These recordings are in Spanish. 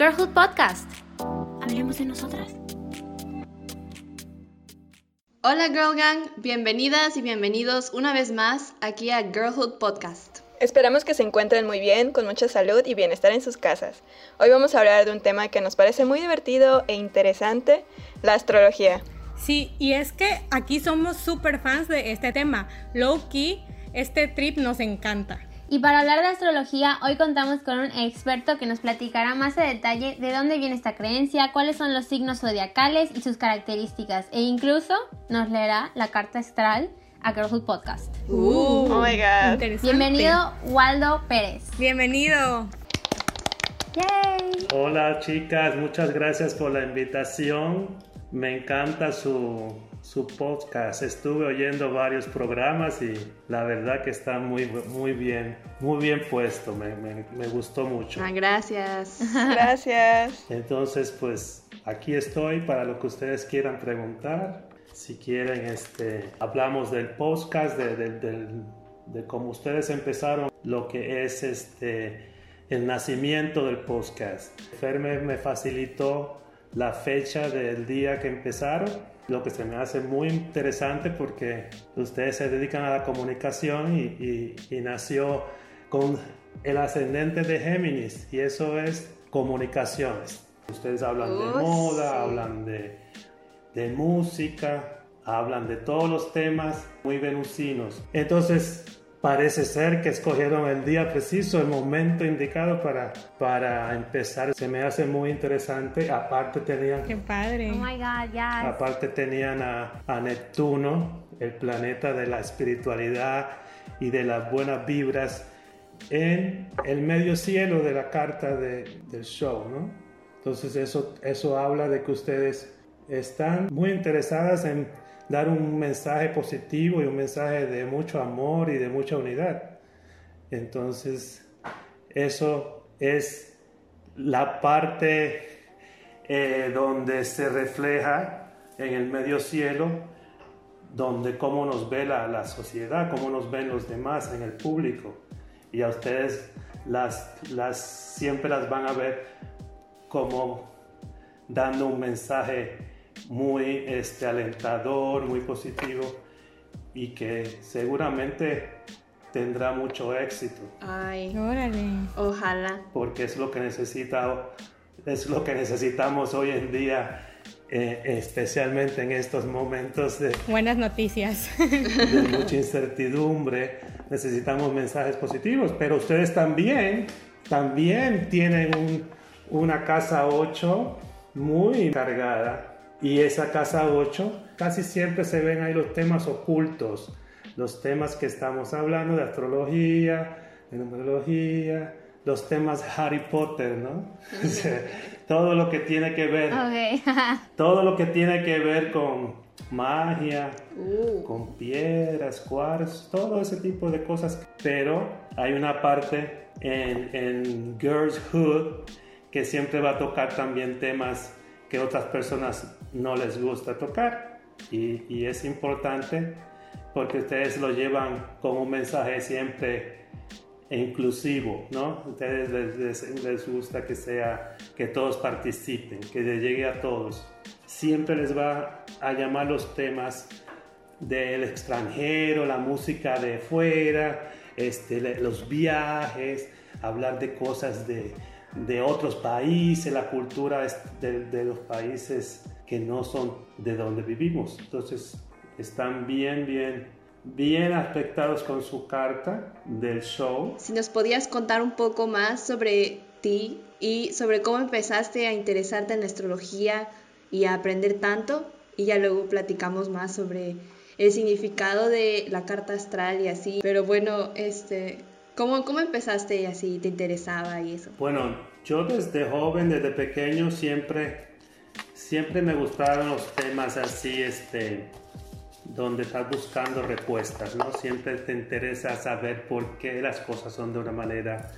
Girlhood Podcast. Hablemos de nosotras. Hola Girl Gang, bienvenidas y bienvenidos una vez más aquí a Girlhood Podcast. Esperamos que se encuentren muy bien, con mucha salud y bienestar en sus casas. Hoy vamos a hablar de un tema que nos parece muy divertido e interesante, la astrología. Sí, y es que aquí somos súper fans de este tema. Low key, este trip nos encanta. Y para hablar de astrología, hoy contamos con un experto que nos platicará más a detalle de dónde viene esta creencia, cuáles son los signos zodiacales y sus características, e incluso nos leerá la carta astral a Girlhood Podcast. Uh, oh my god. Bienvenido, Waldo Pérez. Bienvenido. Yay. Hola chicas, muchas gracias por la invitación. Me encanta su, su podcast. Estuve oyendo varios programas y la verdad que está muy, muy bien, muy bien puesto. Me, me, me gustó mucho. Ah, gracias. Gracias. Entonces, pues aquí estoy para lo que ustedes quieran preguntar. Si quieren, este, hablamos del podcast, de, de, del- de cómo ustedes empezaron, lo que es este, el nacimiento del podcast. Fer me, me facilitó la fecha del día que empezaron, lo que se me hace muy interesante porque ustedes se dedican a la comunicación y, y- y nació con el ascendente de Géminis y eso es comunicaciones. Ustedes hablan de moda, sí. hablan de, de música, hablan de todos los temas muy venusinos. Entonces, parece ser que escogieron el día preciso, el momento indicado para, para empezar. Se me hace muy interesante. Aparte tenían, Qué padre. Oh my god, yes. aparte tenían a, a Neptuno, el planeta de la espiritualidad y de las buenas vibras, en el medio cielo de la carta de- del show, ¿no? Entonces eso, eso habla de que ustedes están muy interesadas en dar un mensaje positivo y un mensaje de mucho amor y de mucha unidad. Entonces eso es la parte eh, donde se refleja en el medio cielo, donde cómo nos ve la, la sociedad, cómo nos ven los demás en el público. Y a ustedes las, las, siempre las van a ver como dando un mensaje muy este, alentador, muy positivo y que seguramente tendrá mucho éxito Ay, Órale. ojalá. porque es lo que necesita es lo que necesitamos hoy en día eh, especialmente en estos momentos de, Buenas noticias. de mucha incertidumbre necesitamos mensajes positivos pero ustedes también también tienen un- una casa 8 muy cargada y esa casa 8 casi siempre se ven ahí los temas ocultos los temas que estamos hablando de astrología de numerología los temas Harry Potter no todo lo que tiene que ver Ok. todo lo que tiene que ver con magia, Uh, con piedras, cuarzos, todo ese tipo de cosas. Pero hay una parte en, en Girls Hood que siempre va a tocar también temas que otras personas no les gusta tocar. Y, es importante porque ustedes lo llevan con un mensaje siempre inclusivo, ¿no? Ustedes les, les- les gusta que sea, que todos participen, que le llegue a todos. Siempre les va a llamar los temas del extranjero, la música de fuera, este, los viajes, hablar de cosas de, de otros países, la cultura de los países que no son de donde vivimos. Entonces, están bien, bien, bien afectados con su carta del show. si nos podías contar un poco más sobre ti y sobre cómo empezaste a interesarte en la astrología y a aprender tanto, y ya luego platicamos más sobre el significado de la carta astral y así. Pero bueno, este, ¿cómo, cómo empezaste y así te interesaba y eso? Bueno, yo desde joven, desde pequeño, siempre, siempre me gustaron los temas así, este, donde estás buscando respuestas, ¿no? Siempre te interesa saber por qué las cosas son de una manera.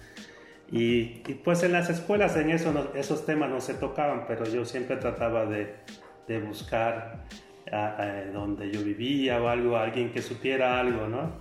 Y, pues en las escuelas en esos temas no se tocaban, pero yo siempre trataba de, de buscar a donde yo vivía o algo, alguien que supiera algo, ¿no?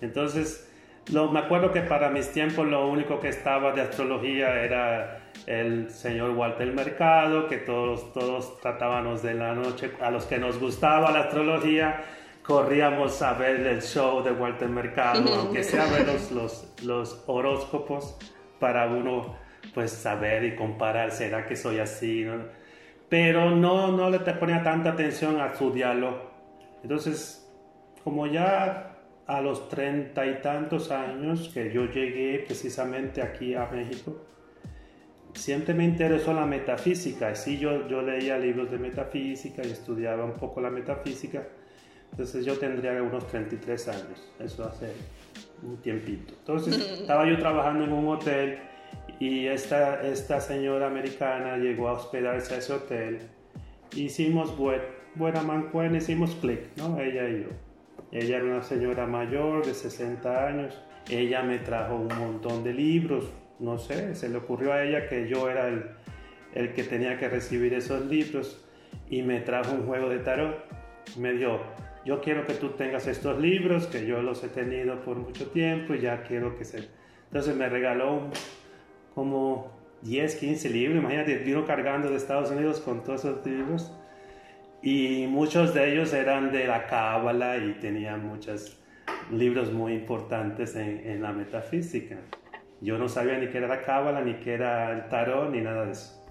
Entonces, lo, me acuerdo que para mis tiempos lo único que estaba de astrología era el señor Walter Mercado, que todos, todos tratábamos de la noche, a los que nos gustaba la astrología, corríamos a ver el show de Walter Mercado, aunque sea ver los, los, horóscopos para uno pues saber y comparar, ¿será que soy así? Pero no, no le ponía tanta atención a estudiarlo. Entonces, como ya a los treinta y tantos años que yo llegué precisamente aquí a México, siempre me interesó la metafísica. Sí, yo, yo leía libros de metafísica y estudiaba un poco la metafísica. Entonces yo tendría unos 33 años, eso hace un tiempito. Entonces estaba yo trabajando en un hotel y esta, esta señora americana llegó a hospedarse a ese hotel. Hicimos buen, buena mancuerna, hicimos clic, ¿no? Ella y yo. Ella era una señora mayor de 60 años. Ella me trajo un montón de libros, no sé, se le ocurrió a ella que yo era el, el que tenía que recibir esos libros y me trajo un juego de tarot. Me dio, yo quiero que tú tengas estos libros, que yo los he tenido por mucho tiempo y ya quiero que se... Entonces me regaló como 10, 15 libros, imagínate, vino cargando de Estados Unidos con todos esos libros y muchos de ellos eran de la cábala y tenían muchos libros muy importantes en, en la metafísica. Yo no sabía ni qué era la cábala, ni qué era el tarot, ni nada de eso.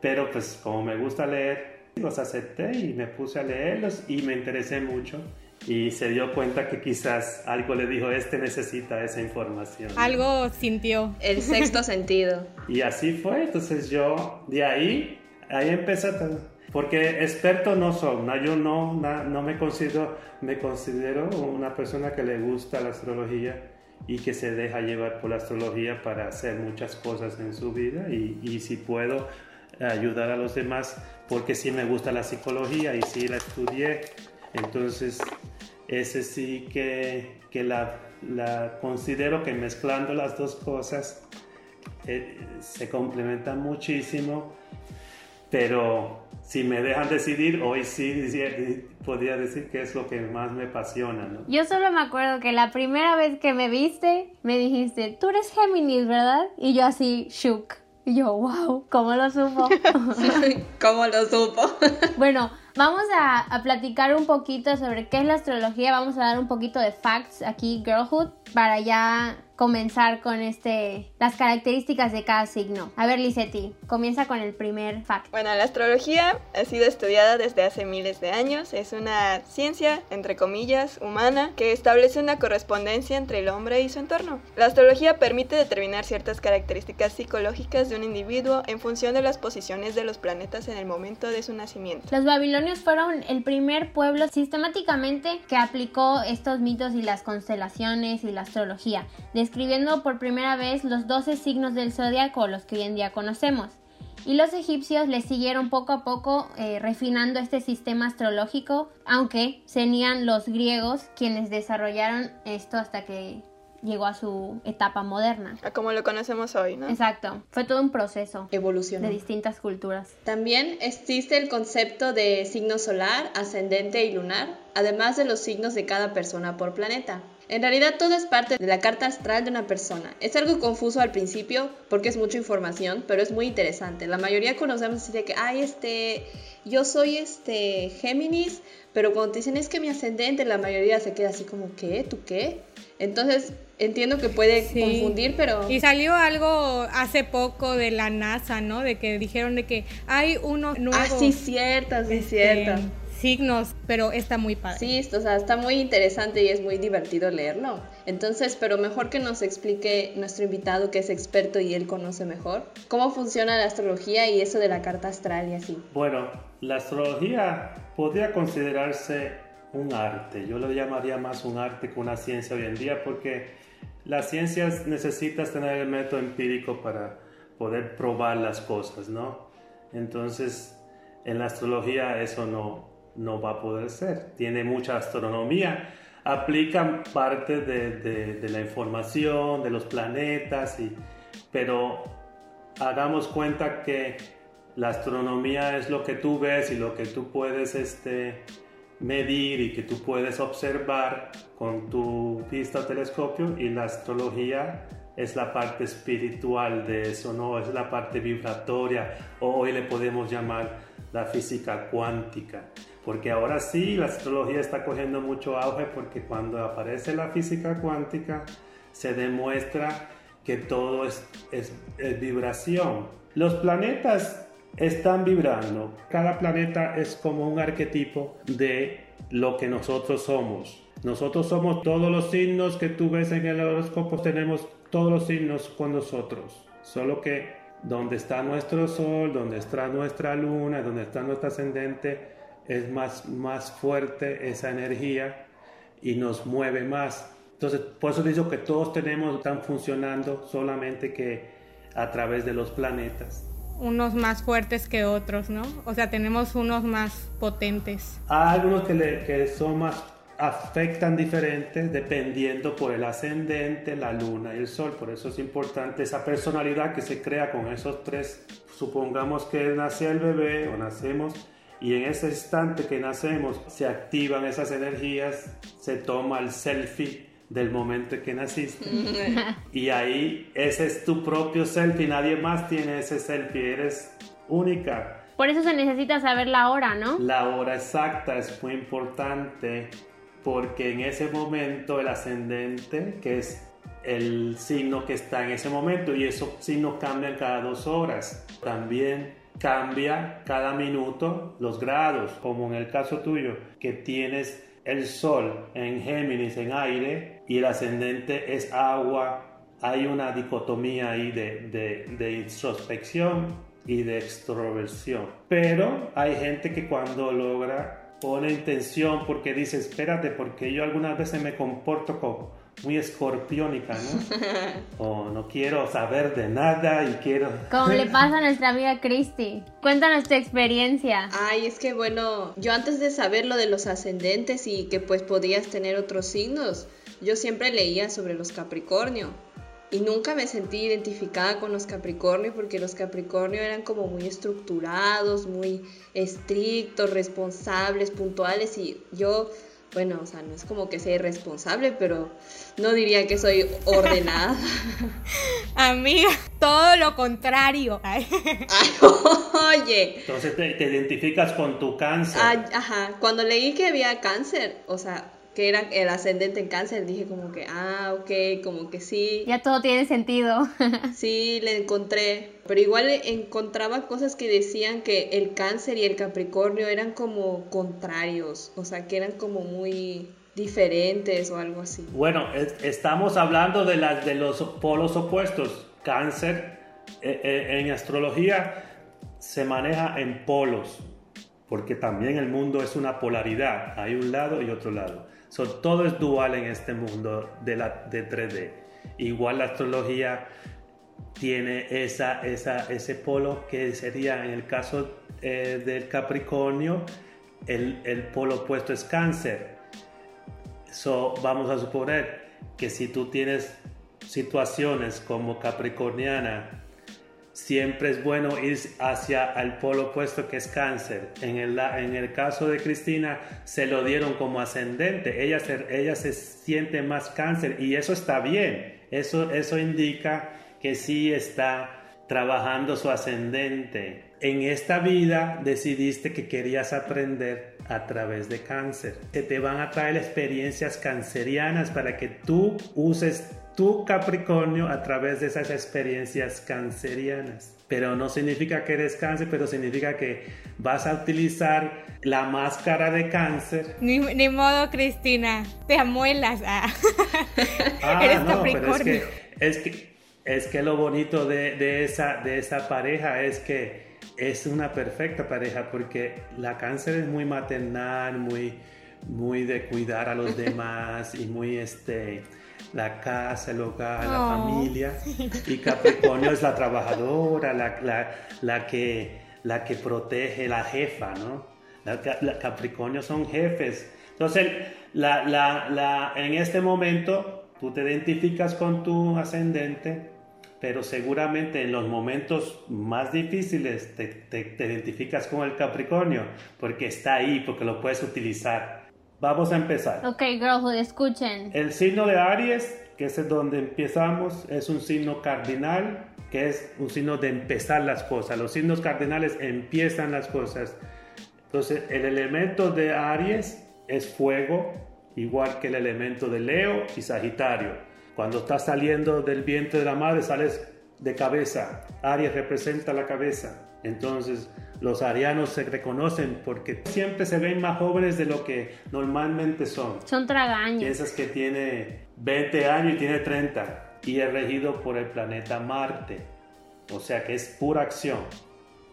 Pero pues como me gusta leer, los acepté y me puse a leerlos y me interesé mucho. Y se dio cuenta que quizás algo le dijo, este necesita esa información. Algo sintió. El sexto sentido. Y así fue. Entonces yo, de ahí, ahí empecé Porque experto no soy, yo no, no me, considero, me considero una persona que le gusta la astrología y que se deja llevar por la astrología para hacer muchas cosas en su vida y, y si puedo ayudar a los demás porque sí me gusta la psicología y sí la estudié. Entonces ese sí que, que la, la, considero que mezclando las dos cosas eh, se complementan muchísimo pero si me dejan decidir, hoy sí podría decir que es lo que más me apasiona. ¿no? Yo solo me acuerdo que la primera vez que me viste, me dijiste, tú eres Géminis, ¿verdad? Y yo así, shook. Y yo, wow, ¿cómo lo supo? ¿Cómo lo supo? bueno, vamos a, a, platicar un poquito sobre qué es la astrología. Vamos a dar un poquito de facts aquí, Girlhood, para ya comenzar con este las características de cada signo. A ver, Lisetti, comienza con el primer fact. Bueno, la astrología ha sido estudiada desde hace miles de años. Es una ciencia, entre comillas, humana, que establece una correspondencia entre el hombre y su entorno. La astrología permite determinar ciertas características psicológicas de un individuo en función de las posiciones de los planetas en el momento de su nacimiento. Los babilonios fueron el primer pueblo sistemáticamente que aplicó estos mitos y las constelaciones y la astrología describiendo por primera vez los 12 signos del zodiaco, los que hoy en día conocemos. Y los egipcios le siguieron poco a poco eh, refinando este sistema astrológico, aunque serían los griegos quienes desarrollaron esto hasta que llegó a su etapa moderna. A como lo conocemos hoy, ¿no? Exacto. Fue todo un proceso. Evolución. De distintas culturas. También existe el concepto de signo solar, ascendente y lunar, además de los signos de cada persona por planeta. En realidad todo es parte de la carta astral de una persona. Es algo confuso al principio porque es mucha información, pero es muy interesante. La mayoría conocemos así de que, ay, este, yo soy este Géminis, pero cuando te dicen es que mi ascendente, la mayoría se queda así como, ¿qué? ¿Tú qué? Entonces, entiendo que puede confundir, pero... Y salió algo hace poco de la NASA, ¿no? De que dijeron de que hay uno nuevo. Ah, sí, cierto, sí, este, cierto signos, pero está muy padre. Sí, o sea, está muy interesante y es muy divertido leerlo. Entonces, pero mejor que nos explique nuestro invitado que es experto y él conoce mejor cómo funciona la astrología y eso de la carta astral y así. Bueno, la astrología podría considerarse un arte. Yo lo llamaría más un arte que una ciencia hoy en día porque las ciencias necesitas tener el método empírico para poder probar las cosas, ¿no? Entonces, en la astrología eso no, no va a poder ser. Tiene mucha astronomía, aplican parte de, la información, de los planetas, y, pero hagamos cuenta que la astronomía es lo que tú ves y lo que tú puedes este, medir y que tú puedes observar con tu vista telescopio y la astrología es la parte espiritual de eso, ¿no? Es la parte vibratoria, o hoy le podemos llamar la física cuántica. Porque ahora sí, la astrología está cogiendo mucho auge porque cuando aparece la física cuántica, se demuestra que todo es, es, es vibración. Los planetas están vibrando. Cada planeta es como un arquetipo de lo que nosotros somos. Nosotros somos todos los signos que tú ves en el horóscopo, tenemos todos los signos con nosotros. Solo que donde está nuestro sol, donde está nuestra luna, donde está nuestro ascendente, es más, más fuerte esa energía y nos mueve más. Entonces, por eso digo que todos tenemos, están funcionando solamente que a través de los planetas. Unos más fuertes que otros, ¿no? O sea, tenemos unos más potentes. Hay algunos que, le, que son más afectan diferentes dependiendo por el ascendente, la luna y el sol. Por eso es importante esa personalidad que se crea con esos tres. Supongamos que nace el bebé o nacemos y en ese instante que nacemos se activan esas energías, se toma el selfie del momento que naciste y ahí ese es tu propio selfie, nadie más tiene ese selfie, eres única. Por eso se necesita saber la hora, ¿no? La hora exacta es muy importante porque en ese momento el ascendente, que es el signo que está en ese momento, y esos signos cambian cada dos horas. También cambia cada minuto los grados, como en el caso tuyo, que tienes el sol en Géminis, en aire, y el ascendente es agua. Hay una dicotomía ahí de, de, introspección y de extroversión. Pero hay gente que cuando logra pone intención porque dice, espérate, porque yo algunas veces me comporto como muy escorpiónica, ¿no? o no quiero saber de nada y quiero... Como le pasa a nuestra amiga Christy. Cuéntanos tu experiencia. Ay, es que bueno, yo antes de saber lo de los ascendentes y que pues podías tener otros signos, yo siempre leía sobre los Capricornio y nunca me sentí identificada con los Capricornio porque los Capricornio eran como muy estructurados, muy estrictos, responsables, puntuales y yo, bueno, o sea, no es como que sea irresponsable, pero no diría que soy ordenada. Amiga, todo lo contrario. Ay. oye. Entonces te, te, identificas con tu cáncer. Ay, ajá, cuando leí que había cáncer, o sea, que era el ascendente en cáncer, dije como que, ah, ok, como que sí. Ya todo tiene sentido. sí, le encontré, pero igual encontraba cosas que decían que el cáncer y el capricornio eran como contrarios, o sea, que eran como muy diferentes o algo así. Bueno, estamos hablando de, las de los polos opuestos. Cáncer eh, eh, en astrología se maneja en polos, porque también el mundo es una polaridad, hay un lado y otro lado todo es dual en este mundo de, la, de 3D. Igual la astrología tiene esa, esa, ese polo que sería en el caso eh, del Capricornio, el, el, polo opuesto es cáncer. So, vamos a suponer que si tú tienes situaciones como capricorniana siempre es bueno ir hacia el polo opuesto que es cáncer. En el, en el caso de Cristina se lo dieron como ascendente, ella se, ella se siente más cáncer y eso está bien, eso, eso indica que sí está trabajando su ascendente. En esta vida decidiste que querías aprender a través de cáncer. Que te van a traer experiencias cancerianas para que tú uses tu Capricornio a través de esas experiencias cancerianas. Pero no significa que eres cáncer, pero significa que vas a utilizar la máscara de cáncer. Ni, modo, Cristina, te amuelas. Ah. ah eres no, Capricornio. Pero es, que, es, que, lo bonito de, de, esa, de esa pareja es que es una perfecta pareja porque la cáncer es muy maternal, muy, muy de cuidar a los demás y muy este la casa, el hogar, la oh. familia. Y Capricornio es la trabajadora, la, la, que, la que protege, la jefa, ¿no? La, Capricornio son jefes. Entonces, la, en este momento tú te identificas con tu ascendente, pero seguramente en los momentos más difíciles te, te identificas con el Capricornio, porque está ahí, porque lo puedes utilizar. Vamos a empezar. Ok, girlhood, escuchen. El signo de Aries que es donde empezamos, es un signo cardinal, que es un signo de empezar las cosas. Los signos cardinales empiezan las cosas. Entonces, el elemento de Aries es fuego, igual que el elemento de Leo y Sagitario. Cuando estás saliendo del vientre de la madre, sales de cabeza. Aries representa la cabeza. Entonces, los arianos se reconocen porque siempre se ven más jóvenes de lo que normalmente son. Son tragaños. Piensas que tiene 20 años y tiene 30 y es regido por el planeta Marte. O sea que es pura acción.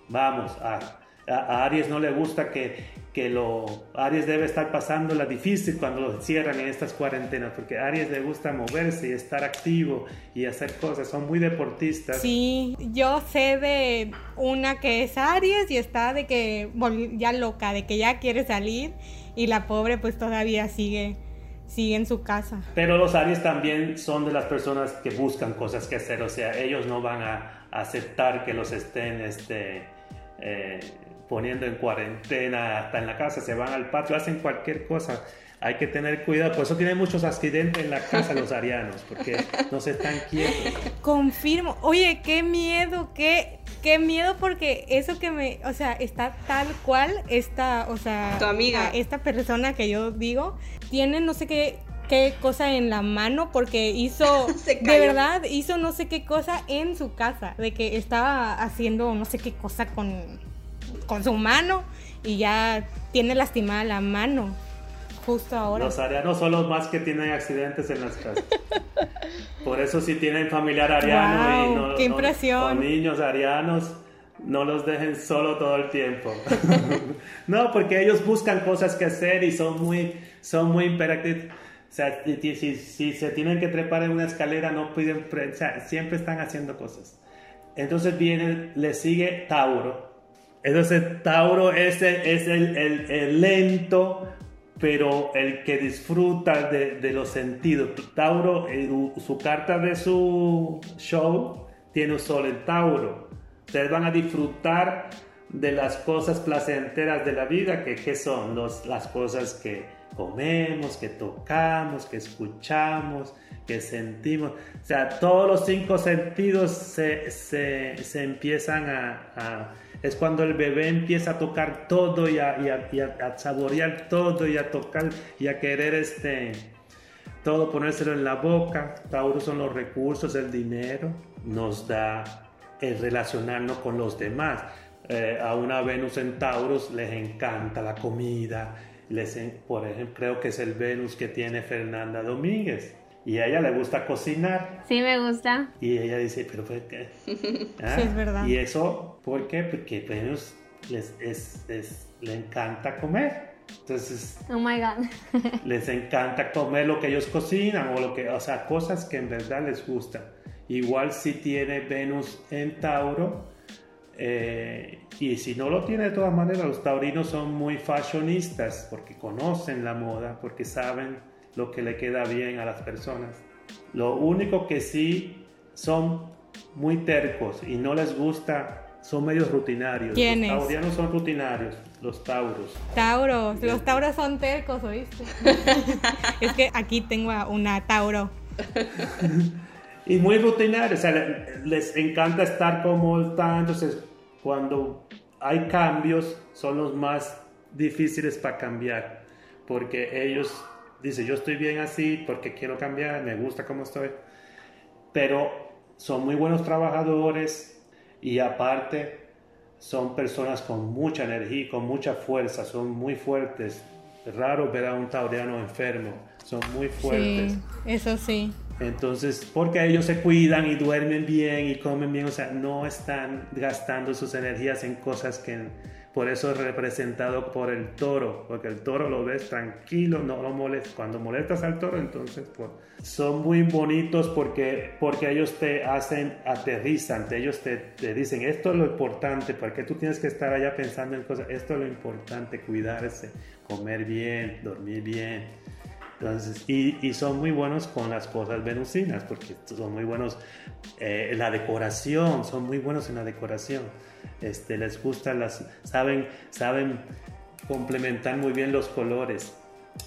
Vamos, a, a Aries no le gusta que, que lo... Aries debe estar pasando la difícil cuando lo cierran en estas cuarentenas, porque a Aries le gusta moverse y estar activo y hacer cosas, son muy deportistas. Sí, yo sé de una que es Aries y está de que ya loca, de que ya quiere salir y la pobre pues todavía sigue sigue en su casa. Pero los Aries también son de las personas que buscan cosas que hacer, o sea, ellos no van a aceptar que los estén este, eh, poniendo en cuarentena, hasta en la casa, se van al patio, hacen cualquier cosa. Hay que tener cuidado, por eso tienen muchos accidentes en la casa los arianos, porque no se están quietos. Confirmo. Oye, qué miedo, qué, qué miedo, porque eso que me, o sea, está tal cual esta, o sea, tu amiga, esta persona que yo digo, tiene no sé qué qué cosa en la mano porque hizo de verdad hizo no sé qué cosa en su casa de que estaba haciendo no sé qué cosa con con su mano y ya tiene lastimada la mano justo ahora. Los arianos son los más que tienen accidentes en las casas. Por eso si tienen familiar ariano y no, qué impresión. niños arianos, no los dejen solo todo el tiempo. no, porque ellos buscan cosas que hacer y son muy, son muy imperativos. O sea, si, si, se tienen que trepar en una escalera, no pueden, o sea, siempre están haciendo cosas. Entonces viene, le sigue Tauro, entonces Tauro es el, el, lento, pero el que disfruta de, los sentidos. Tauro, su carta de su show tiene un sol en Tauro. Ustedes van a disfrutar de las cosas placenteras de la vida, que, que son Los, las cosas que comemos, que tocamos, que escuchamos, que sentimos. O sea, todos los cinco sentidos se, se, se empiezan a es cuando el bebé empieza a tocar todo y a, saborear todo y a tocar y a querer este, todo ponérselo en la boca. Tauro son los recursos, el dinero, nos da el relacionarnos con los demás. Eh, a una Venus en Taurus les encanta la comida. Les, por ejemplo, creo que es el Venus que tiene Fernanda Domínguez y a ella le gusta cocinar. Sí, me gusta. Y ella dice, pero ¿por qué? ¿Ah? Sí, es verdad. Y eso, ¿por qué? Porque pues, les, es, le encanta comer. Entonces, oh my God. les encanta comer lo que ellos cocinan o lo que, o sea, cosas que en verdad les gustan. Igual si tiene Venus en Tauro, eh, y si no lo tiene de todas maneras, los taurinos son muy fashionistas porque conocen la moda, porque saben lo que le queda bien a las personas. Lo único que sí son muy tercos y no les gusta, son medios rutinarios. ¿Quiénes? Los taurianos son rutinarios, los tauros. Tauros, los tauros son tercos, ¿oíste? es que aquí tengo a una tauro. y muy rutinarios, o sea, les encanta estar como están, entonces cuando hay cambios son los más difíciles para cambiar, porque ellos dice, yo estoy bien así porque quiero cambiar, me gusta como estoy. Pero son muy buenos trabajadores y aparte son personas con mucha energía, con mucha fuerza, son muy fuertes. Es raro ver a un tauriano enfermo, son muy fuertes. Sí, eso sí. Entonces, porque ellos se cuidan y duermen bien y comen bien, o sea, no están gastando sus energías en cosas que por eso es representado por el toro, porque el toro lo ves tranquilo, no lo molestas. Cuando molestas al toro, entonces pues, son muy bonitos porque, porque ellos te hacen, aterrizan, ellos te, te dicen, esto es lo importante, porque tú tienes que estar allá pensando en cosas, esto es lo importante, cuidarse, comer bien, dormir bien. Entonces, y, y, son muy buenos con las cosas venusinas, porque son muy buenos en eh, la decoración, son muy buenos en la decoración este, les gustan las, saben, saben complementar muy bien los colores.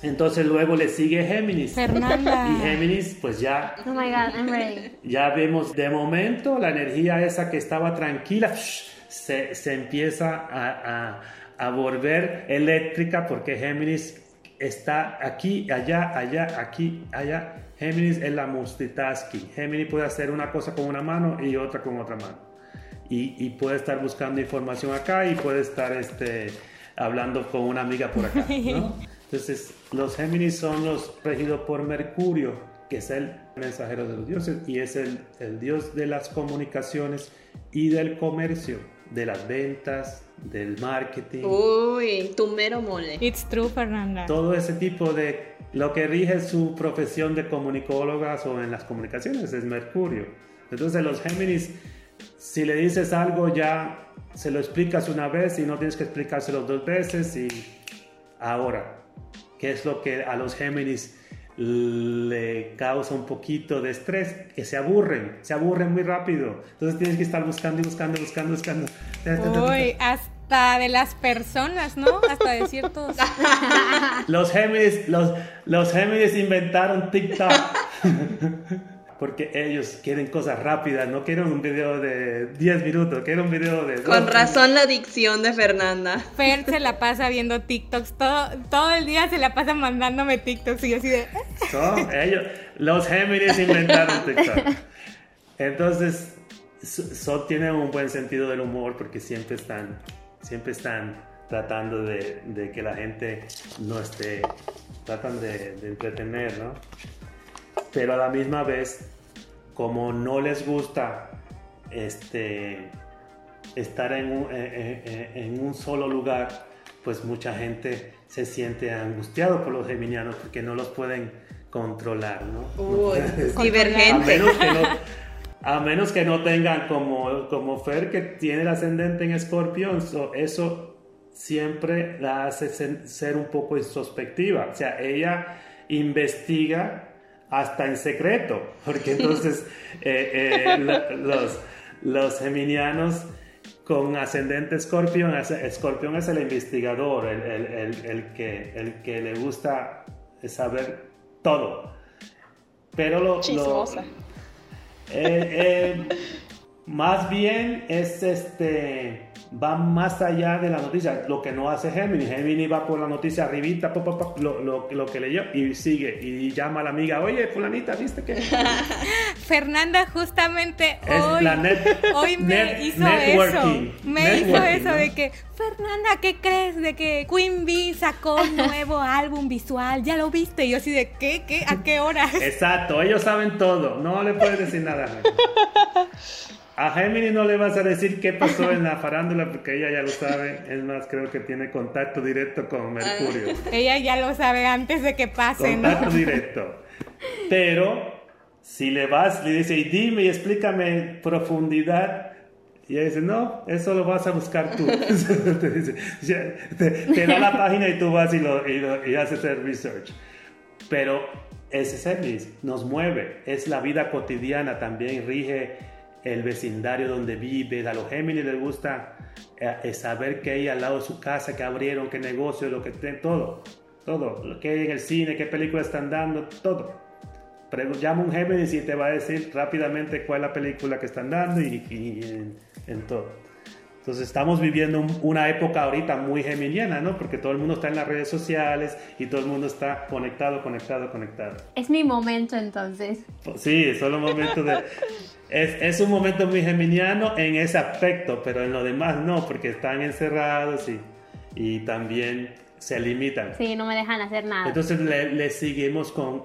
Entonces luego le sigue Géminis. Fernanda. Y Géminis, pues ya. Oh my god, I'm ready. Ya vemos de momento la energía esa que estaba tranquila se, se empieza a, a, a, volver eléctrica porque Géminis está aquí, allá, allá, aquí, allá. Géminis es la multitasking. Géminis puede hacer una cosa con una mano y otra con otra mano. Y, y puede estar buscando información acá y puede estar este, hablando con una amiga por acá. ¿no? Entonces, los Géminis son los regidos por Mercurio, que es el mensajero de los dioses y es el, el dios de las comunicaciones y del comercio, de las ventas, del marketing. Uy, tu mero mole. It's true, Fernanda. Todo ese tipo de lo que rige su profesión de comunicólogas o en las comunicaciones es Mercurio. Entonces, los Géminis, si le dices algo, ya se lo explicas una vez y no tienes que explicárselo dos veces y ahora que es lo que a los Géminis le causa un poquito de estrés, que se aburren, se aburren muy rápido. Entonces tienes que estar buscando y buscando, buscando, buscando. Uy, hasta de las personas, ¿no? Hasta de ciertos. los Géminis, los, los Géminis inventaron TikTok. porque ellos quieren cosas rápidas, no quieren un video de 10 minutos, quieren un video de... Con razón la dicción de Fernanda. Fer se la pasa viendo TikToks, todo, todo el día se la pasa mandándome TikToks y yo así de... No, ellos, los Géminis inventaron TikTok. Entonces, son, tienen un buen sentido del humor porque siempre están, siempre están tratando de, de que la gente no esté, tratan de, de entretener, ¿no? Pero a la misma vez, como no les gusta este, estar en un, en, en un, solo lugar, pues mucha gente se siente angustiado por los geminianos porque no los pueden controlar, ¿no? Uy, divergente. A menos, que no, a menos que no tengan como, como Fer, que tiene el ascendente en escorpión, so, eso siempre la hace ser un poco introspectiva. O sea, ella investiga hasta en secreto, porque entonces eh, eh, los, los geminianos con ascendente escorpión, escorpión es el investigador, el, el, el, que, el que le gusta saber todo. Pero lo... lo eh, más bien es este va más allá de la noticia, lo que no hace Gemini. Gemini va por la noticia arribita, pop, pop, pop, lo, lo, lo, que leyó y sigue y llama a la amiga, oye, fulanita, ¿viste que? Fernanda justamente es hoy, net, hoy me net, hizo networking, eso. Me hizo eso ¿no? de que, Fernanda, ¿qué crees? De que Queen Bee sacó un nuevo álbum visual, ¿ya lo viste? Y yo así de, ¿qué? ¿Qué? ¿A qué hora? Exacto, ellos saben todo, no le puedes decir nada. A Gemini no le vas a decir qué pasó en la farándula porque ella ya lo sabe. Es más, creo que tiene contacto directo con Mercurio. ella ya lo sabe antes de que pase, contacto ¿no? directo. Pero si le vas, le dice, y dime y explícame profundidad. Y ella dice, no, eso lo vas a buscar tú. te, dice, te, te, da la página y tú vas y, lo, y, lo, y haces el research. Pero ese Géminis nos mueve, es la vida cotidiana también, rige el vecindario donde vive. A los Géminis les gusta eh, saber qué hay al lado de su casa, qué abrieron, qué negocio, lo que todo, todo, lo que hay en el cine, qué película están dando, todo. Pero llama un Géminis y te va a decir rápidamente cuál es la película que están dando y, y en, en, todo. Entonces estamos viviendo un, una época ahorita muy geminiana, ¿no? Porque todo el mundo está en las redes sociales y todo el mundo está conectado, conectado, conectado. Es mi momento entonces. Sí, es solo un momento de... Es, es, un momento muy geminiano en ese aspecto, pero en lo demás no, porque están encerrados y, y también se limitan. Sí, no me dejan hacer nada. Entonces le, le seguimos con,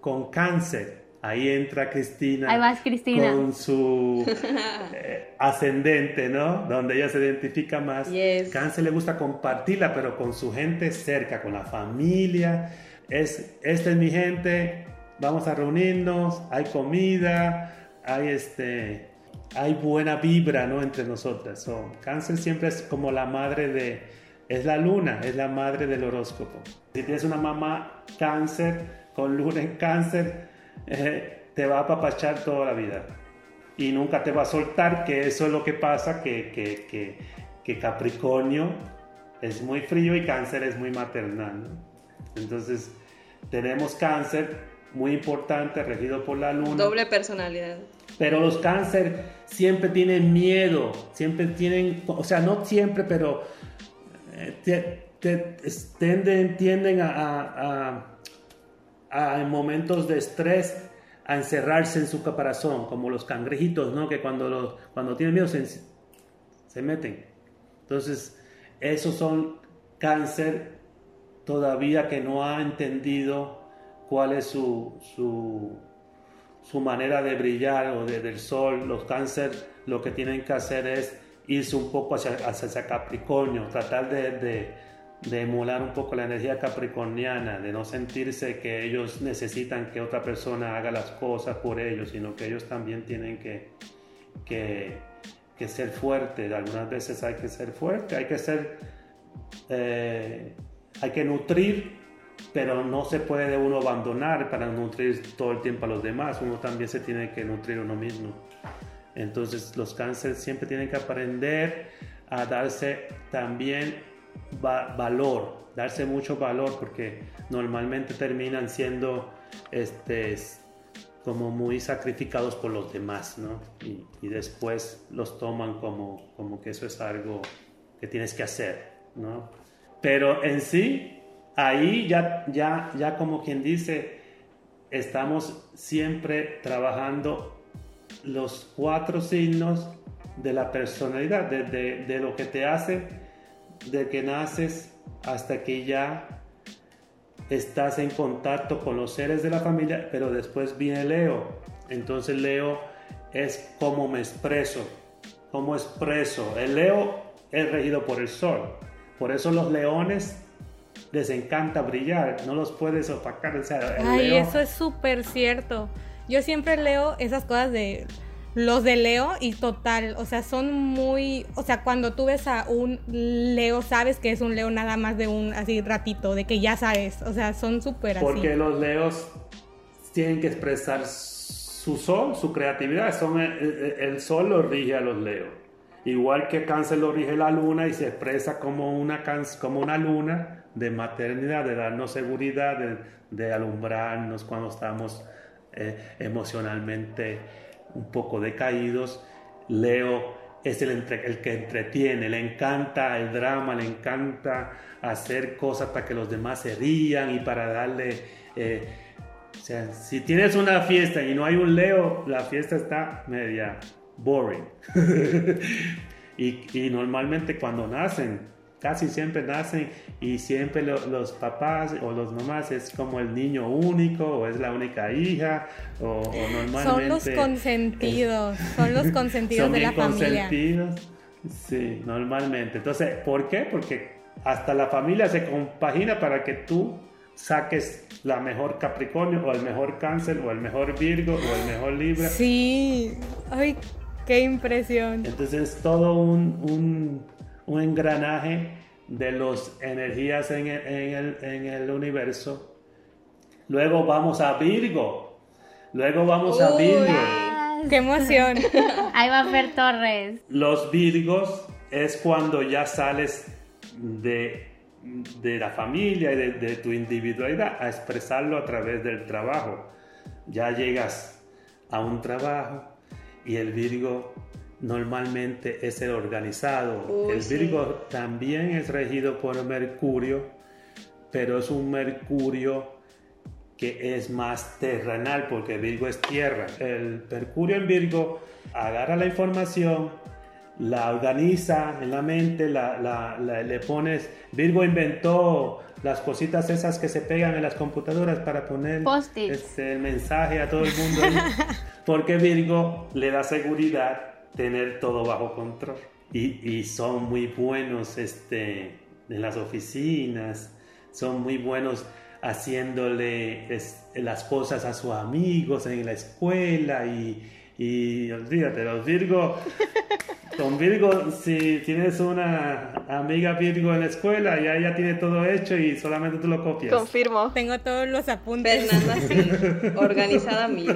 con cáncer. Ahí entra Cristina. Ahí vas, Cristina. Con su eh, ascendente, ¿no? Donde ella se identifica más. Yes. Cáncer le gusta compartirla, pero con su gente cerca, con la familia. Es, esta es mi gente, vamos a reunirnos, hay comida, hay este hay buena vibra ¿no? entre nosotras. So, cáncer siempre es como la madre de, es la luna, es la madre del horóscopo. Si tienes una mamá cáncer, con luna en cáncer, eh, te va a apapachar toda la vida. Y nunca te va a soltar, que eso es lo que pasa, que, que, que, que Capricornio es muy frío y cáncer es muy maternal. Entonces, tenemos cáncer muy importante, regido por la luna. Doble personalidad. Pero los cáncer siempre tienen miedo, siempre tienen, o sea, no siempre, pero eh, tienden, tienden a, a, en momentos de estrés a encerrarse en su caparazón, como los cangrejitos, ¿no? Que cuando, los, cuando tienen miedo se, se meten. Entonces, esos son cáncer todavía que no ha entendido cuál es su, su, su manera de brillar o de, del sol. Los cáncer lo que tienen que hacer es irse un poco hacia, hacia Capricornio, tratar de, de de emular un poco la energía capricorniana, de no sentirse que ellos necesitan que otra persona haga las cosas por ellos, sino que ellos también tienen que, que, que ser fuertes. Algunas veces hay que ser fuerte, hay que ser, eh, hay que nutrir, pero no se puede uno abandonar para nutrir todo el tiempo a los demás, uno también se tiene que nutrir uno mismo. Entonces los cánceres siempre tienen que aprender a darse también valor, darse mucho valor, porque normalmente terminan siendo este, como muy sacrificados por los demás, ¿no? Y, después los toman como, como que eso es algo que tienes que hacer, ¿no? Pero en sí, ahí ya, ya, ya como quien dice, estamos siempre trabajando los cuatro signos de la personalidad, de, de, de lo que te hace de que naces hasta que ya estás en contacto con los seres de la familia, pero después viene Leo. Entonces Leo es cómo me expreso, cómo expreso. El Leo es regido por el sol. Por eso los leones les encanta brillar, no los puedes opacar. Ay, eso es súper cierto. Yo siempre leo esas cosas de los de Leo y total, o sea, son muy, o sea, cuando tú ves a un Leo, sabes que es un Leo nada más de un así ratito, de que ya sabes, o sea, son súper así. Porque los Leos tienen que expresar su sol, su creatividad, son el, sol lo rige a los Leos. Igual que Cáncer lo rige la luna y se expresa como una, como una luna de maternidad, de darnos seguridad, de, alumbrarnos cuando estamos eh, emocionalmente un poco decaídos. Leo es el, el, que entretiene, le encanta el drama, le encanta hacer cosas para que los demás se rían y para darle... Eh, o sea, si tienes una fiesta y no hay un Leo, la fiesta está media boring. y, y normalmente cuando nacen casi siempre nacen y siempre los papás o los mamás es como el niño único o es la única hija o, normalmente... Son los consentidos, son los consentidos de la familia. consentidos, sí, normalmente. Entonces, ¿por qué? Porque hasta la familia se compagina para que tú saques la mejor Capricornio o el mejor Cáncer o el mejor Virgo o el mejor Libra. Sí, ay, qué impresión. Entonces es todo un un engranaje de las energías en el, universo. Luego vamos a Virgo. Luego vamos a Virgo. ¡Qué emoción! Ahí va a ver Torres. Los Virgos es cuando ya sales de, de la familia y de, de, tu individualidad a expresarlo a través del trabajo. Ya llegas a un trabajo y el Virgo normalmente es el organizado. el Virgo también es regido por Mercurio, pero es un Mercurio que es más terrenal porque Virgo es tierra. El Mercurio en Virgo agarra la información, la organiza en la mente, la, le pones, Virgo inventó las cositas esas que se pegan en las computadoras para poner este, el mensaje a todo el mundo, porque Virgo le da seguridad tener todo bajo control. Y, son muy buenos este, en las oficinas, son muy buenos haciéndole las cosas a sus amigos en la escuela y, y olvídate, los Virgo, con Virgo, si tienes una amiga Virgo en la escuela, ya ella tiene todo hecho y solamente tú lo copias. Confirmo. Tengo todos los apuntes. Fernanda, sí, organizada mí.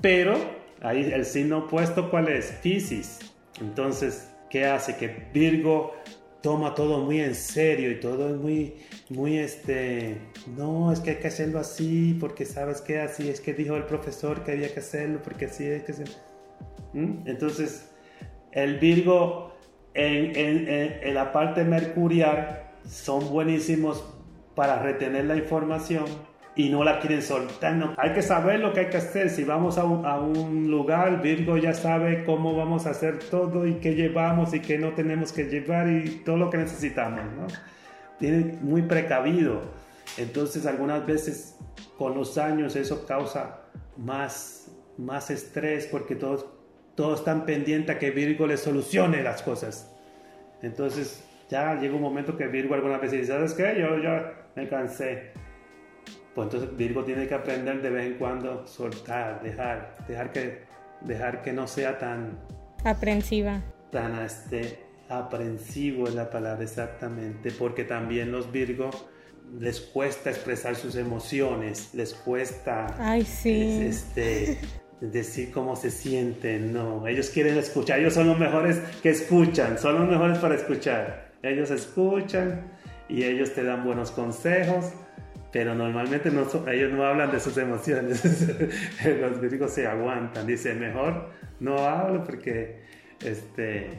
Pero Ahí el signo opuesto, ¿cuál es? Pisces. Entonces, ¿qué hace? Que Virgo toma todo muy en serio y todo es muy, muy este, no, es que hay que hacerlo así, porque sabes que así es que dijo el profesor que había que hacerlo, porque así es que. ¿Mm? Entonces, el Virgo en, en, en, la parte mercurial son buenísimos para retener la información y no la quieren soltar. No. Hay que saber lo que hay que hacer. Si vamos a un, a un, lugar, Virgo ya sabe cómo vamos a hacer todo y qué llevamos y qué no tenemos que llevar y todo lo que necesitamos. ¿no? Tiene muy precavido. Entonces algunas veces con los años eso causa más, más estrés porque todos, todos están pendientes a que Virgo le solucione las cosas. Entonces ya llega un momento que Virgo algunas veces dice, ¿sabes qué? Yo ya me cansé pues entonces Virgo tiene que aprender de vez en cuando soltar, dejar, dejar que, dejar que no sea tan... Aprensiva. Tan este, aprensivo es la palabra exactamente, porque también los Virgo les cuesta expresar sus emociones, les cuesta Ay, sí. este, decir cómo se sienten, no, ellos quieren escuchar, ellos son los mejores que escuchan, son los mejores para escuchar, ellos escuchan y ellos te dan buenos consejos, pero normalmente no, ellos no hablan de sus emociones. Los virgos se aguantan. Dice, mejor no hablo porque, este,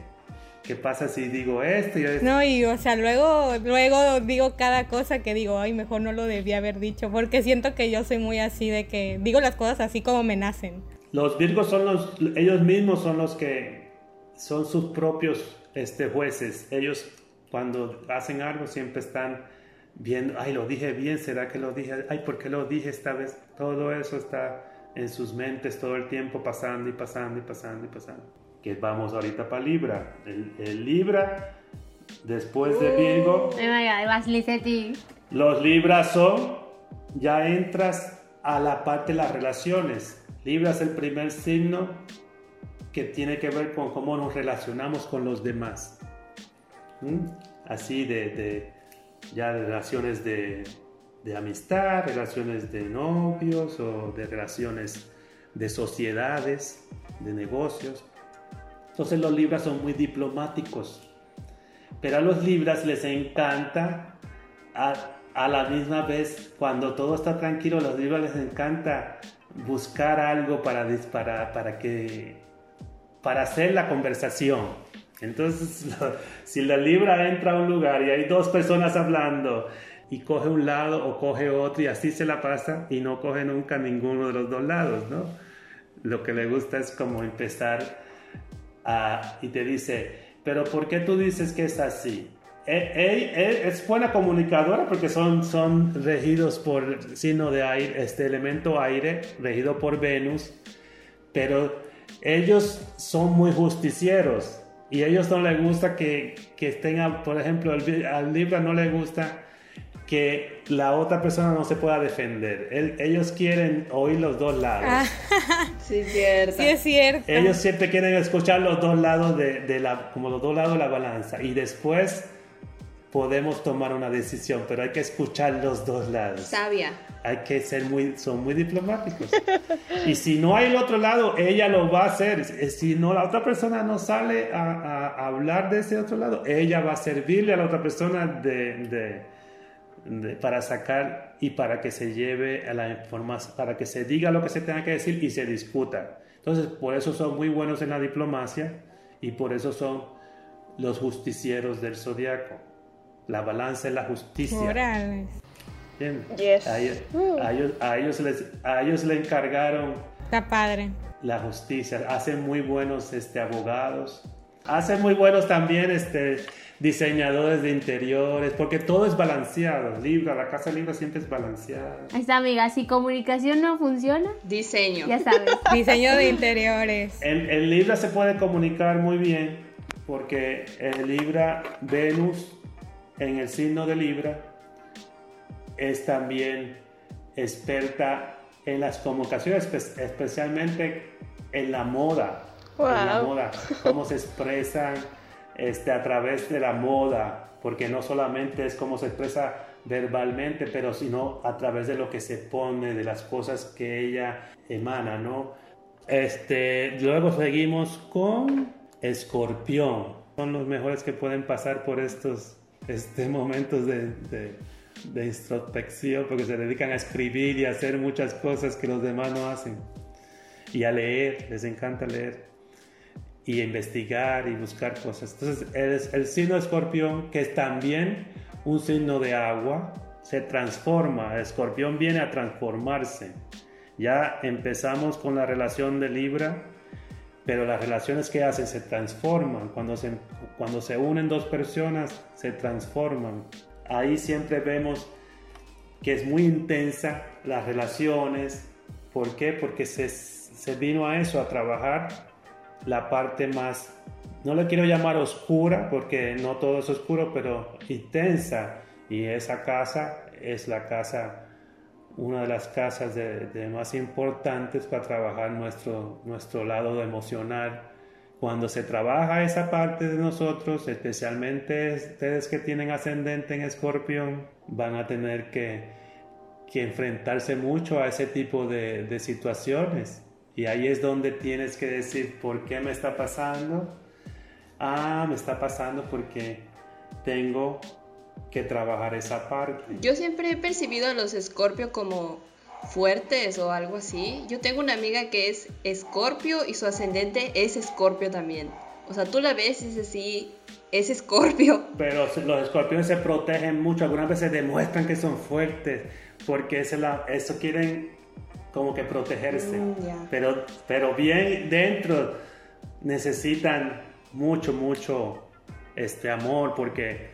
¿qué pasa si digo esto? Y esto? No, y o sea, luego, luego digo cada cosa que digo, ay, mejor no lo debía haber dicho, porque siento que yo soy muy así de que digo las cosas así como me nacen. Los virgos son los, ellos mismos son los que son sus propios este, jueces. Ellos cuando hacen algo siempre están viendo, ay, lo dije bien, ¿será que lo dije? Ay, ¿por qué lo dije esta vez? Todo eso está en sus mentes todo el tiempo pasando y pasando y pasando y pasando. Que vamos ahorita para Libra. El, Libra, después de Virgo. Oh my God, los Libras son, ya entras a la parte de las relaciones. Libra es el primer signo que tiene que ver con cómo nos relacionamos con los demás. ¿Mm? Así de ya relaciones de, de amistad, relaciones de novios o de relaciones de sociedades, de negocios. Entonces los libras son muy diplomáticos, pero a los libras les encanta a, a la misma vez, cuando todo está tranquilo, a los libras les encanta buscar algo para disparar, para que para hacer la conversación. Entonces, si la libra entra a un lugar y hay dos personas hablando y coge un lado o coge otro y así se la pasa y no coge nunca ninguno de los dos lados, ¿no? Lo que le gusta es como empezar a, y te dice, pero ¿por qué tú dices que es así? E, e, e, es buena comunicadora porque son, son regidos por signo de aire, este elemento aire, regido por Venus, pero ellos son muy justicieros y a ellos no les gusta que, que estén, por ejemplo, al, Libra no le gusta que la otra persona no se pueda defender. ellos quieren oír los dos lados. Ah. sí, es cierto. Sí, es cierto. Ellos siempre quieren escuchar los dos lados de, de, la, como los dos lados de la balanza. Y después podemos tomar una decisión, pero hay que escuchar los dos lados. Sabia. Hay que ser muy, son muy diplomáticos. y si no hay el otro lado, ella lo va a hacer. Si no, la otra persona no sale a, a hablar de ese otro lado, ella va a servirle a la otra persona de, de, para sacar y para que se lleve a la información, para que se diga lo que se tenga que decir y se discuta. Entonces, por eso son muy buenos en la diplomacia y por eso son los justicieros del zodiaco la balanza es la justicia. Yes. A, ellos, uh. a, ellos, a, ellos les, a ellos le encargaron Está padre. la justicia. Hacen muy buenos este, abogados. Hacen muy buenos también este, diseñadores de interiores, porque todo es balanceado. Libra, la casa Libra siempre es balanceada. Ahí está, amiga. Si comunicación no funciona, diseño. Ya sabes. diseño de interiores. En, en Libra se puede comunicar muy bien, porque en Libra, Venus en el signo de Libra, es también experta en las comunicaciones, especialmente en la moda. En la moda, cómo se expresan este, a través de la moda, porque no solamente es cómo se expresa verbalmente, pero sino a través de lo que se pone, de las cosas que ella emana, ¿no? Este, luego seguimos con Escorpión. son los mejores que pueden pasar por estos este, momentos de, de, de introspección porque se dedican a escribir y a hacer muchas cosas que los demás no hacen. Y a leer, les encanta leer. Y a investigar y buscar cosas. Entonces, el, el signo escorpión, que es también un signo de agua, se transforma. El escorpión viene a transformarse. Ya empezamos con la relación de Libra, pero las relaciones que hacen se transforman. Cuando se, cuando se unen dos personas, se transforman. Ahí siempre vemos que es muy intensa las relaciones. ¿Por qué? Porque se, se vino a eso, a trabajar la parte más, no le quiero llamar oscura, porque no todo es oscuro, pero intensa. Y esa casa es la casa una de las casas de, más importantes para trabajar nuestro, nuestro lado emocional. Cuando se trabaja esa parte de nosotros, especialmente ustedes que tienen ascendente en escorpión, van a tener que, que enfrentarse mucho a ese tipo de, de situaciones. Y ahí es donde tienes que decir, ¿por qué me está pasando? Ah, me está pasando porque tengo que trabajar esa parte. Yo siempre he percibido a los Escorpio como fuertes o algo así. Yo tengo una amiga que es Escorpio y su ascendente es Escorpio también. O sea, tú la ves y dices, sí, es Escorpio. Pero los escorpiones se protegen mucho, algunas veces demuestran que son fuertes, porque eso, la, eso quieren como que protegerse. Mm, pero, pero bien dentro necesitan mucho, mucho este amor, porque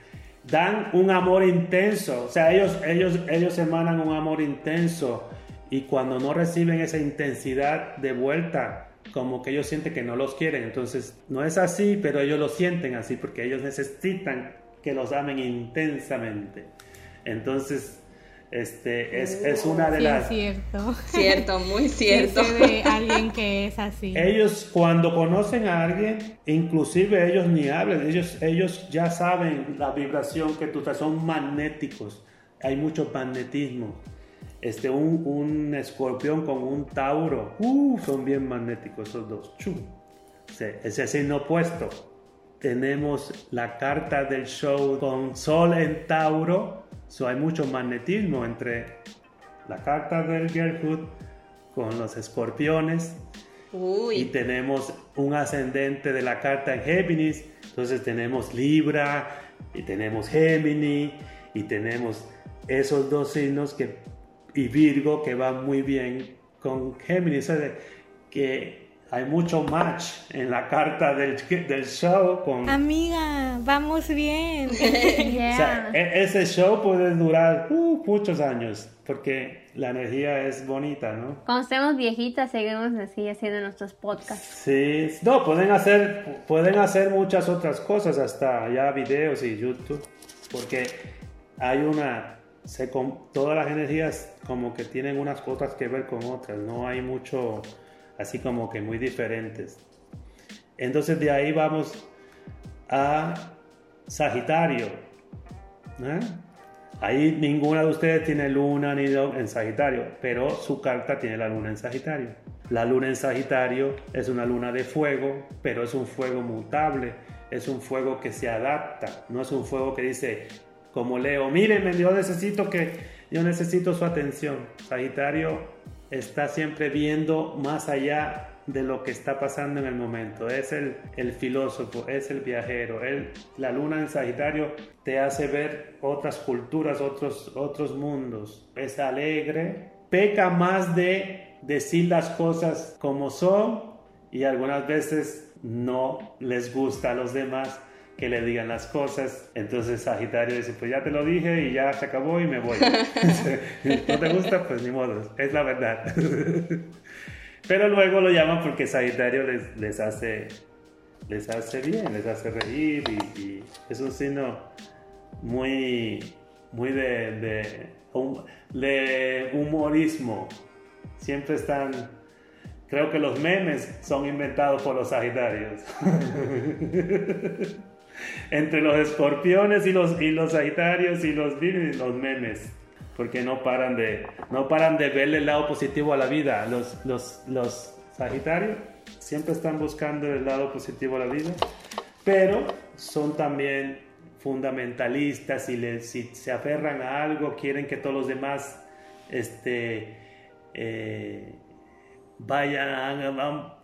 dan un amor intenso, o sea, ellos, ellos, ellos emanan un amor intenso y cuando no reciben esa intensidad de vuelta, como que ellos sienten que no los quieren, entonces no es así, pero ellos lo sienten así porque ellos necesitan que los amen intensamente. Entonces, este, es, es una de Sí, las... es cierto. Cierto, muy cierto. Sí, de alguien que es así. Ellos cuando conocen a alguien, inclusive ellos ni hablan, ellos, ellos ya saben la vibración que tú estás, son magnéticos, hay mucho magnetismo. Este, un, un escorpión con un tauro, uh, son bien magnéticos esos dos. Chu. Sí, ese signo opuesto. Tenemos la carta del show con Sol en Tauro, so hay mucho magnetismo entre la carta del Girlhood con los escorpiones. Y tenemos un ascendente de la carta en Géminis, entonces tenemos Libra y tenemos Géminis y tenemos esos dos signos que, y Virgo que van muy bien con Géminis, o sea, que hay mucho match en la carta del, del show con... Amiga, vamos bien. O sea, e- ese show puede durar uh, muchos años porque la energía es bonita, ¿no? Cuando estemos viejitas, seguimos así haciendo nuestros podcasts. Sí, no, pueden hacer, pueden hacer muchas otras cosas, hasta ya videos y YouTube, porque hay una, se, todas las energías como que tienen unas cosas que ver con otras, no hay mucho así como que muy diferentes. Entonces de ahí vamos a Sagitario. Ahí ninguna de ustedes tiene luna ni en Sagitario, pero su carta tiene la luna en Sagitario. La luna en Sagitario es una luna de fuego, pero es un fuego mutable, es un fuego que se adapta, no es un fuego que dice, como Leo, mírenme, yo necesito que, yo necesito su atención. Sagitario está siempre viendo más allá de lo que está pasando en el momento. Es el, el filósofo, es el viajero. Él, la luna en Sagitario te hace ver otras culturas, otros, otros mundos. Es alegre, peca más de decir las cosas como son y algunas veces no les gusta a los demás que le digan las cosas. Entonces Sagitario dice, pues ya te lo dije y ya se acabó y me voy. no te gusta, pues ni modo, es la verdad. Pero luego lo llaman porque Sagitario les, les, hace, les hace bien, les hace reír y, es un signo muy, muy de, de, de humorismo. Siempre están, creo que los memes son inventados por los Sagitarios. Entre los escorpiones y los, y los Sagitarios y los Virgos, los memes porque no paran de, no paran de verle el lado positivo a la vida. Los, los, los Sagitarios siempre están buscando el lado positivo a la vida pero son también fundamentalistas y si se aferran a algo, quieren que todos los demás este, eh, vayan,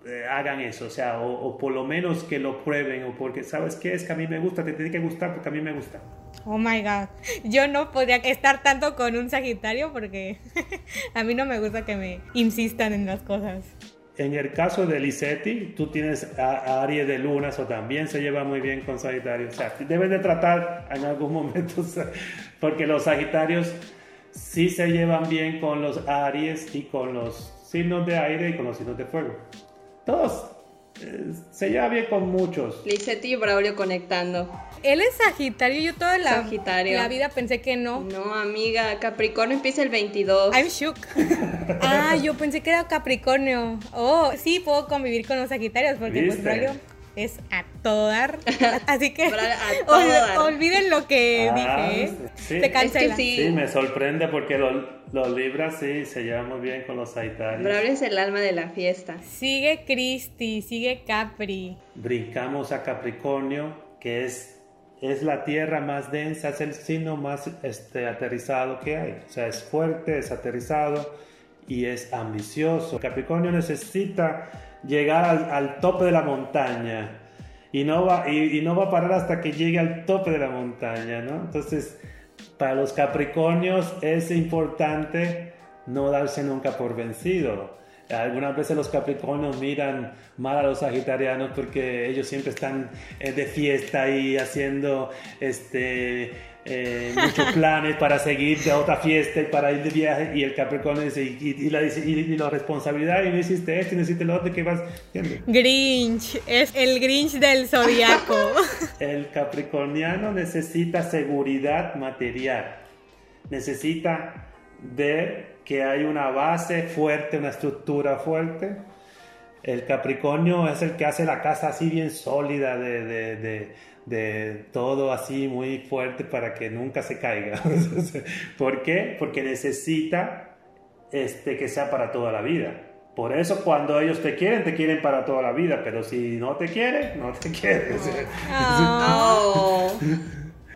eh, hagan, eso, o sea, o, por lo menos que lo prueben, o porque, ¿sabes qué? Es que a mí me gusta, te tiene que gustar porque a mí me gusta. Oh my god, yo no podría estar tanto con un Sagitario porque a mí no me gusta que me insistan en las cosas. En el caso de Lisetti, tú tienes a, Aries de Lunas o también se lleva muy bien con Sagitario. O sea, debes de tratar en algún momento, porque los Sagitarios sí se llevan bien con los Aries y con los signos de aire y con los signos de fuego. Todos eh, se lleva bien con muchos. Lisetti y Braulio conectando. Él es Sagitario, yo toda la, la vida pensé que no. No, amiga, Capricornio empieza el 22. I'm shook. ah, yo pensé que era Capricornio. Oh, sí, puedo convivir con los Sagitarios porque pues Braulio es a todo dar. Así que olviden lo que ah, dije. ¿eh? Sí. Se cancela. sí. me sorprende porque los, los Libras sí se llevan muy bien con los Sagitarios. Braulio es el alma de la fiesta. Sigue Cristi, sigue Capri. Brincamos a Capricornio, que es, es la tierra más densa, es el signo más este, aterrizado que hay. O sea, es fuerte, es aterrizado y es ambicioso. Capricornio necesita llegar al, tope de la montaña y no, va, y, no va a parar hasta que llegue al tope de la montaña, ¿no? Entonces, para los Capricornios es importante no darse nunca por vencido. Algunas veces los Capricornios miran mal a los Sagitarianos porque ellos siempre están eh, de fiesta y haciendo este eh, muchos planes para seguir de otra fiesta y para ir de viaje y el Capricornio dice y, la, y, la responsabilidad y no hiciste esto y no hiciste lo otro que vas Grinch es el Grinch del zodiaco. El Capricorniano necesita seguridad material. Necesita ver que hay una base fuerte una estructura fuerte el Capricornio es el que hace la casa así bien sólida de de todo así muy fuerte para que nunca se caiga. ¿Por qué? Porque necesita este, que sea para toda la vida. Por eso cuando ellos te quieren, te quieren para toda la vida, pero si no te quieren, no te quieren.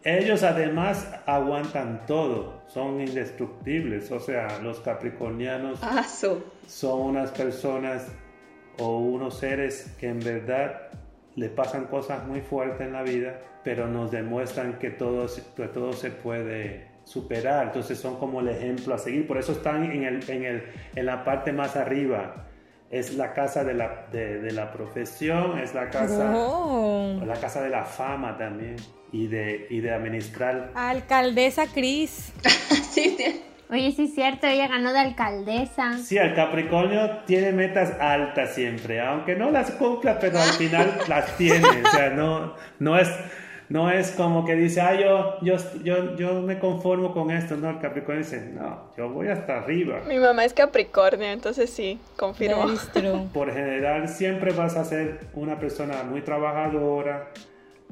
ellos además aguantan todo, son indestructibles, o sea, los capricornianos son unas personas o unos seres que en verdad le pasan cosas muy fuertes en la vida, pero nos demuestran que todo, todo se puede superar. Entonces son como el ejemplo a seguir. Por eso están en, el, en, el, en la parte más arriba. Es la casa de la, de, la profesión, es la casa, oh. la casa de la fama también y de, y de administrar. Alcaldesa Cris. sí, Oye, sí es cierto, ella ganó de alcaldesa. Sí, el Capricornio tiene metas altas siempre, aunque no las cumpla, pero al final las tiene. O sea, no, no es no es como que dice, ah, yo, yo, yo, yo me conformo con esto, no, el Capricornio dice, no, yo voy hasta arriba. Mi mamá es Capricornio, entonces sí, confirmo. Por general siempre vas a ser una persona muy trabajadora,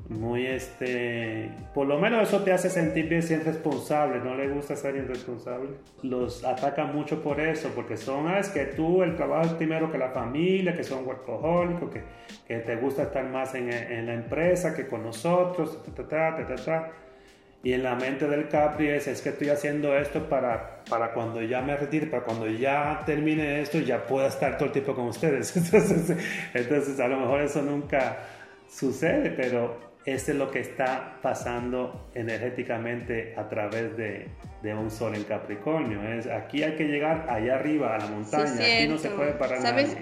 muy este, por lo menos eso te hace sentir bien ser responsable, no le gusta ser irresponsable. Los atacan mucho por eso, porque son, ah, es que tú el trabajo es primero que la familia, que son workahólicos, que, que te gusta estar más en, la empresa que con nosotros, y en la mente del Capri es, es que estoy haciendo esto para, para cuando ya me retire, para cuando ya termine esto, ya pueda estar todo el tiempo con ustedes. Entonces a lo mejor eso nunca sucede, pero este es lo que está pasando energéticamente a través de, de, un sol en Capricornio. Es, aquí hay que llegar allá arriba, a la montaña. aquí no se puede parar ¿Sabes?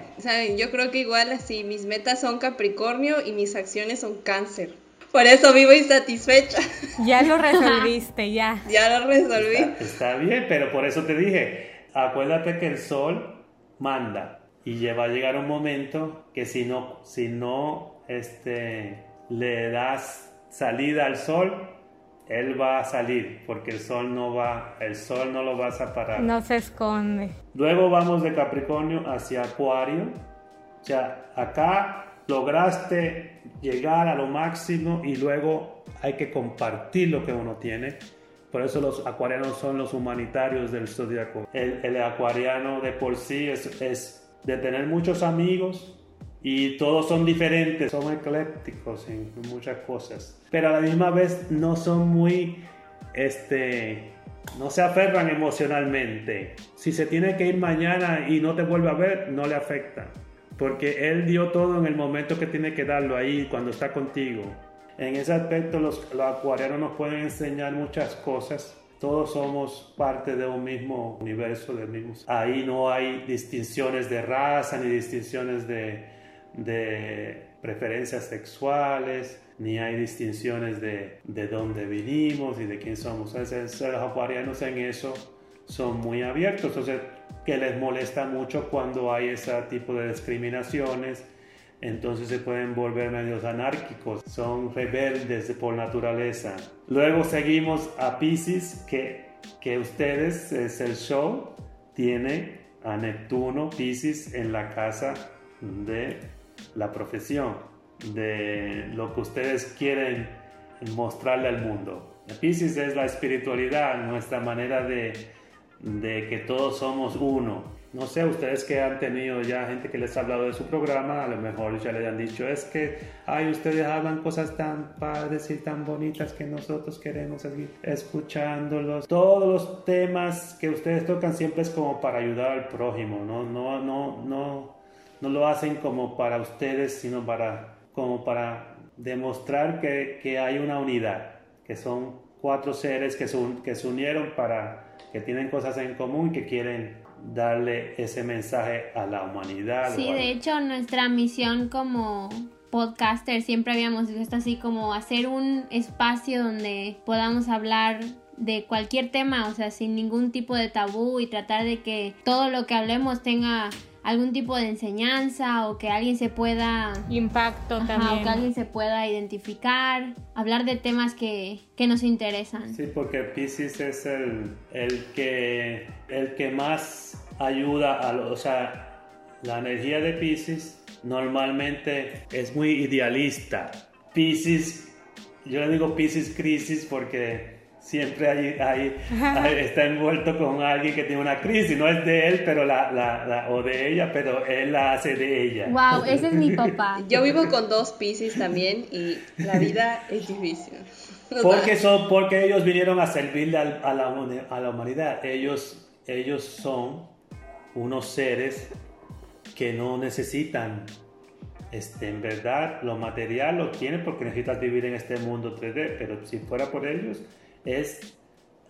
Yo creo que igual así, mis metas son Capricornio y mis acciones son Cáncer. Por eso vivo insatisfecha. Ya lo resolviste, ya. ya lo resolví. Está, está, bien, pero por eso te dije, acuérdate que el sol manda y va a llegar un momento que si no, si no, este le das salida al sol, él va a salir porque el sol no va, el sol no lo vas a parar. No se esconde. Luego vamos de Capricornio hacia Acuario. O sea, acá lograste llegar a lo máximo y luego hay que compartir lo que uno tiene. Por eso los acuarianos son los humanitarios del zodiaco. El, el acuariano de por sí es, es de tener muchos amigos, y todos son diferentes, son eclécticos en muchas cosas, pero a la misma vez no son muy, este, no se aferran emocionalmente. Si se tiene que ir mañana y no te vuelve a ver, no le afecta, porque él dio todo en el momento que tiene que darlo ahí, cuando está contigo. En ese aspecto los, los acuarianos nos pueden enseñar muchas cosas todos somos parte de un mismo universo, del mismo. Ahí no hay distinciones de raza ni distinciones de, de preferencias sexuales, ni hay distinciones de, de dónde vinimos y de quién somos. Entonces, los acuarianos en eso son muy abiertos, entonces que les molesta mucho cuando hay ese tipo de discriminaciones, entonces se pueden volver medios anárquicos, son rebeldes por naturaleza. Luego seguimos a Pisces, que, que ustedes, es el show, tiene a Neptuno, Pisces, en la casa de la profesión, de lo que ustedes quieren mostrarle al mundo. Pisces es la espiritualidad, nuestra manera de, de que todos somos uno. No sé, ustedes que han tenido ya gente que les ha hablado de su programa, a lo mejor ya les han dicho, es que, ay, ustedes hablan cosas tan padres y tan bonitas que nosotros queremos seguir escuchándolos. Todos los temas que ustedes tocan siempre es como para ayudar al prójimo, no, no, no, no no lo hacen como para ustedes, sino para, como para demostrar que, que hay una unidad, que son cuatro seres que, son, que se unieron para, que tienen cosas en común, que quieren darle ese mensaje a la humanidad. Sí, de hecho nuestra misión como podcaster siempre habíamos visto así como hacer un espacio donde podamos hablar de cualquier tema, o sea, sin ningún tipo de tabú y tratar de que todo lo que hablemos tenga algún tipo de enseñanza o que alguien se pueda impacto también o que alguien se pueda identificar hablar de temas que, que nos interesan. Sí porque Pisces es el, el que el que más ayuda a o sea la energía de Pisces normalmente es muy idealista. Pisces yo le digo Pisces crisis porque siempre hay, está envuelto con alguien que tiene una crisis, no es de él pero la, la, o de ella, pero él la hace de ella. Wow, ese es mi papá. Yo vivo con dos Pisces también y la vida es difícil. Porque, son, porque ellos vinieron a servirle a, la, a la humanidad. Ellos, ellos son unos seres que no necesitan este, en verdad lo material lo tienen porque necesitas vivir en este mundo 3D, pero si fuera por ellos, es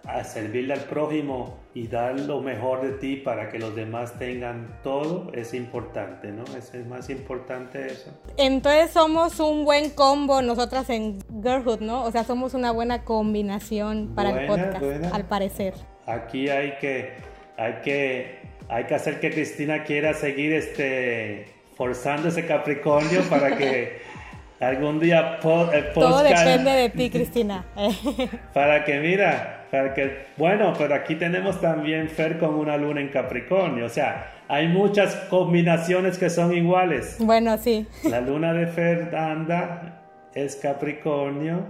a servirle al prójimo y dar lo mejor de ti para que los demás tengan todo, es importante, ¿no? Es, más importante eso. Entonces somos un buen combo nosotras en Girlhood, ¿no? O sea, somos una buena combinación para el podcast, al parecer. Aquí hay que, hay que, hay que hacer que Cristina quiera seguir este, forzando ese Capricornio para que algún día Todo depende de ti, Cristina. para que mira, para que bueno, pero aquí tenemos también Fer con una luna en Capricornio, o sea, hay muchas combinaciones que son iguales. Bueno, sí. La luna de Fer anda es Capricornio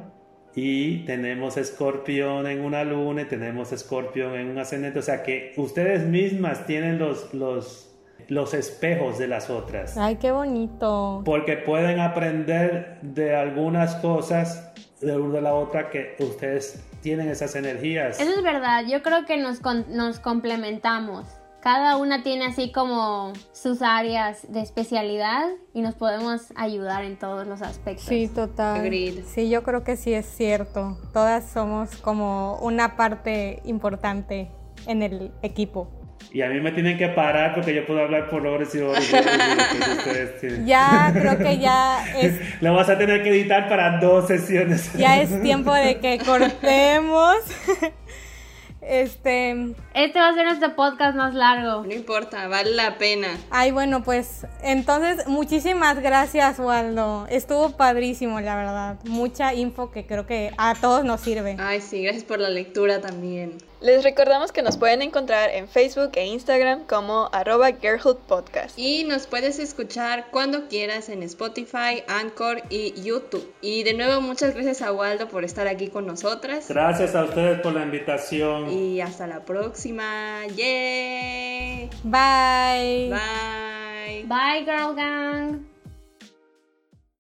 y tenemos escorpión en una luna y tenemos escorpión en un ascendente, o sea que ustedes mismas tienen los los los espejos de las otras. Ay, qué bonito. Porque pueden aprender de algunas cosas de una de la otra que ustedes tienen esas energías. Eso es verdad, yo creo que nos, nos complementamos. Cada una tiene así como sus áreas de especialidad y nos podemos ayudar en todos los aspectos. Sí, total. Sí, yo creo que sí es cierto. Todas somos como una parte importante en el equipo. Y a mí me tienen que parar porque yo puedo hablar por horas y horas. ya, creo que ya es... Lo vas a tener que editar para dos sesiones. Ya es tiempo de que cortemos. Este. Este va a ser nuestro podcast más largo. No importa, vale la pena. Ay, bueno, pues entonces muchísimas gracias, Waldo. Estuvo padrísimo, la verdad. Mucha info que creo que a todos nos sirve. Ay, sí, gracias por la lectura también. Les recordamos que nos pueden encontrar en Facebook e Instagram como arroba Podcast. Y nos puedes escuchar cuando quieras en Spotify, Anchor y YouTube. Y de nuevo, muchas gracias a Waldo por estar aquí con nosotras. Gracias a ustedes por la invitación. Y hasta la próxima. ¡Yay! Bye. Bye. Bye, Girl Gang.